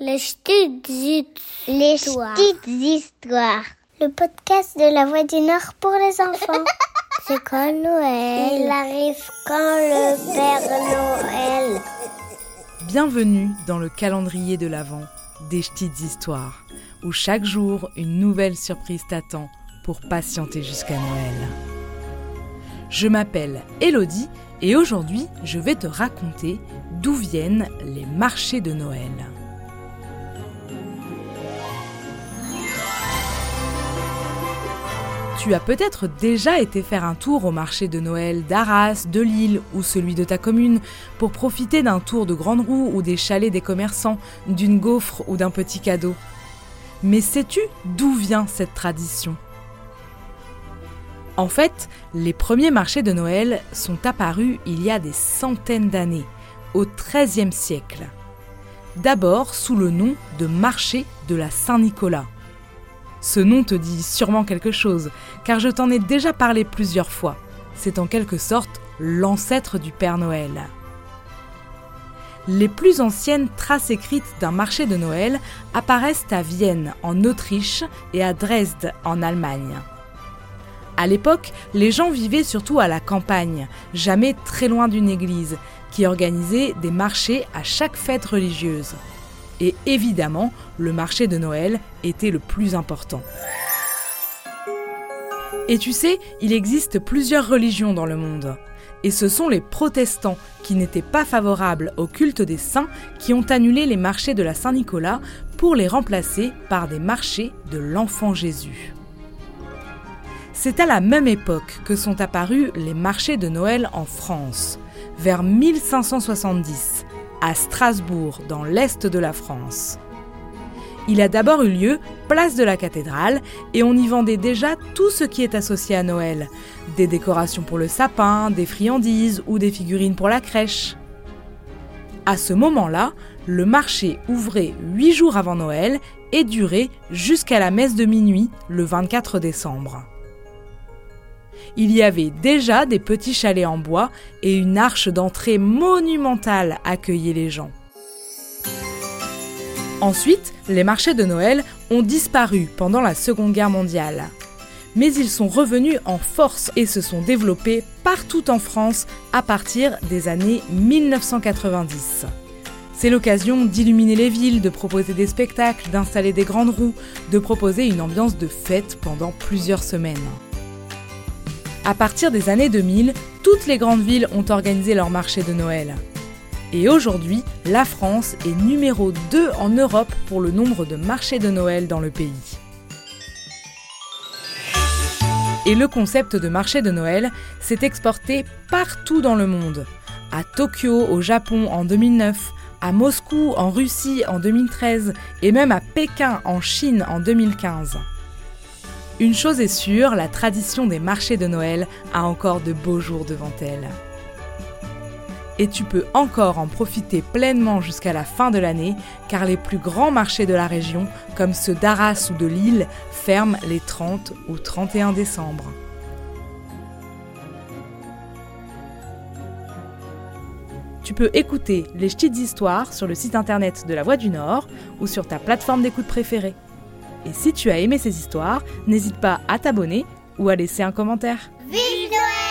Les petites Les histoires. petites histoires. Le podcast de la Voix du Nord pour les enfants. C'est quand Noël Il arrive quand le Père Noël Bienvenue dans le calendrier de l'Avent des petites histoires, où chaque jour une nouvelle surprise t'attend pour patienter jusqu'à Noël. Je m'appelle Elodie et aujourd'hui je vais te raconter d'où viennent les marchés de Noël. Tu as peut-être déjà été faire un tour au marché de Noël d'Arras, de Lille ou celui de ta commune pour profiter d'un tour de grande roue ou des chalets des commerçants, d'une gaufre ou d'un petit cadeau. Mais sais-tu d'où vient cette tradition? En fait, les premiers marchés de Noël sont apparus il y a des centaines d'années, au XIIIe siècle. D'abord sous le nom de marché de la Saint-Nicolas. Ce nom te dit sûrement quelque chose, car je t'en ai déjà parlé plusieurs fois. C'est en quelque sorte l'ancêtre du Père Noël. Les plus anciennes traces écrites d'un marché de Noël apparaissent à Vienne, en Autriche, et à Dresde, en Allemagne. À l'époque, les gens vivaient surtout à la campagne, jamais très loin d'une église, qui organisait des marchés à chaque fête religieuse. Et évidemment, le marché de Noël était le plus important. Et tu sais, il existe plusieurs religions dans le monde. Et ce sont les protestants qui n'étaient pas favorables au culte des saints qui ont annulé les marchés de la Saint-Nicolas pour les remplacer par des marchés de l'enfant Jésus. C'est à la même époque que sont apparus les marchés de Noël en France, vers 1570, à Strasbourg, dans l'est de la France. Il a d'abord eu lieu place de la cathédrale et on y vendait déjà tout ce qui est associé à Noël. Des décorations pour le sapin, des friandises ou des figurines pour la crèche. À ce moment-là, le marché ouvrait huit jours avant Noël et durait jusqu'à la messe de minuit le 24 décembre. Il y avait déjà des petits chalets en bois et une arche d'entrée monumentale accueillait les gens. Ensuite, les marchés de Noël ont disparu pendant la Seconde Guerre mondiale. Mais ils sont revenus en force et se sont développés partout en France à partir des années 1990. C'est l'occasion d'illuminer les villes, de proposer des spectacles, d'installer des grandes roues, de proposer une ambiance de fête pendant plusieurs semaines. À partir des années 2000, toutes les grandes villes ont organisé leur marché de Noël. Et aujourd'hui, la France est numéro 2 en Europe pour le nombre de marchés de Noël dans le pays. Et le concept de marché de Noël s'est exporté partout dans le monde. À Tokyo, au Japon en 2009, à Moscou, en Russie en 2013 et même à Pékin, en Chine en 2015. Une chose est sûre, la tradition des marchés de Noël a encore de beaux jours devant elle. Et tu peux encore en profiter pleinement jusqu'à la fin de l'année, car les plus grands marchés de la région, comme ceux d'Arras ou de Lille, ferment les 30 ou 31 décembre. Tu peux écouter les petites histoires sur le site internet de la Voix du Nord ou sur ta plateforme d'écoute préférée. Et si tu as aimé ces histoires, n'hésite pas à t'abonner ou à laisser un commentaire. Vive Noël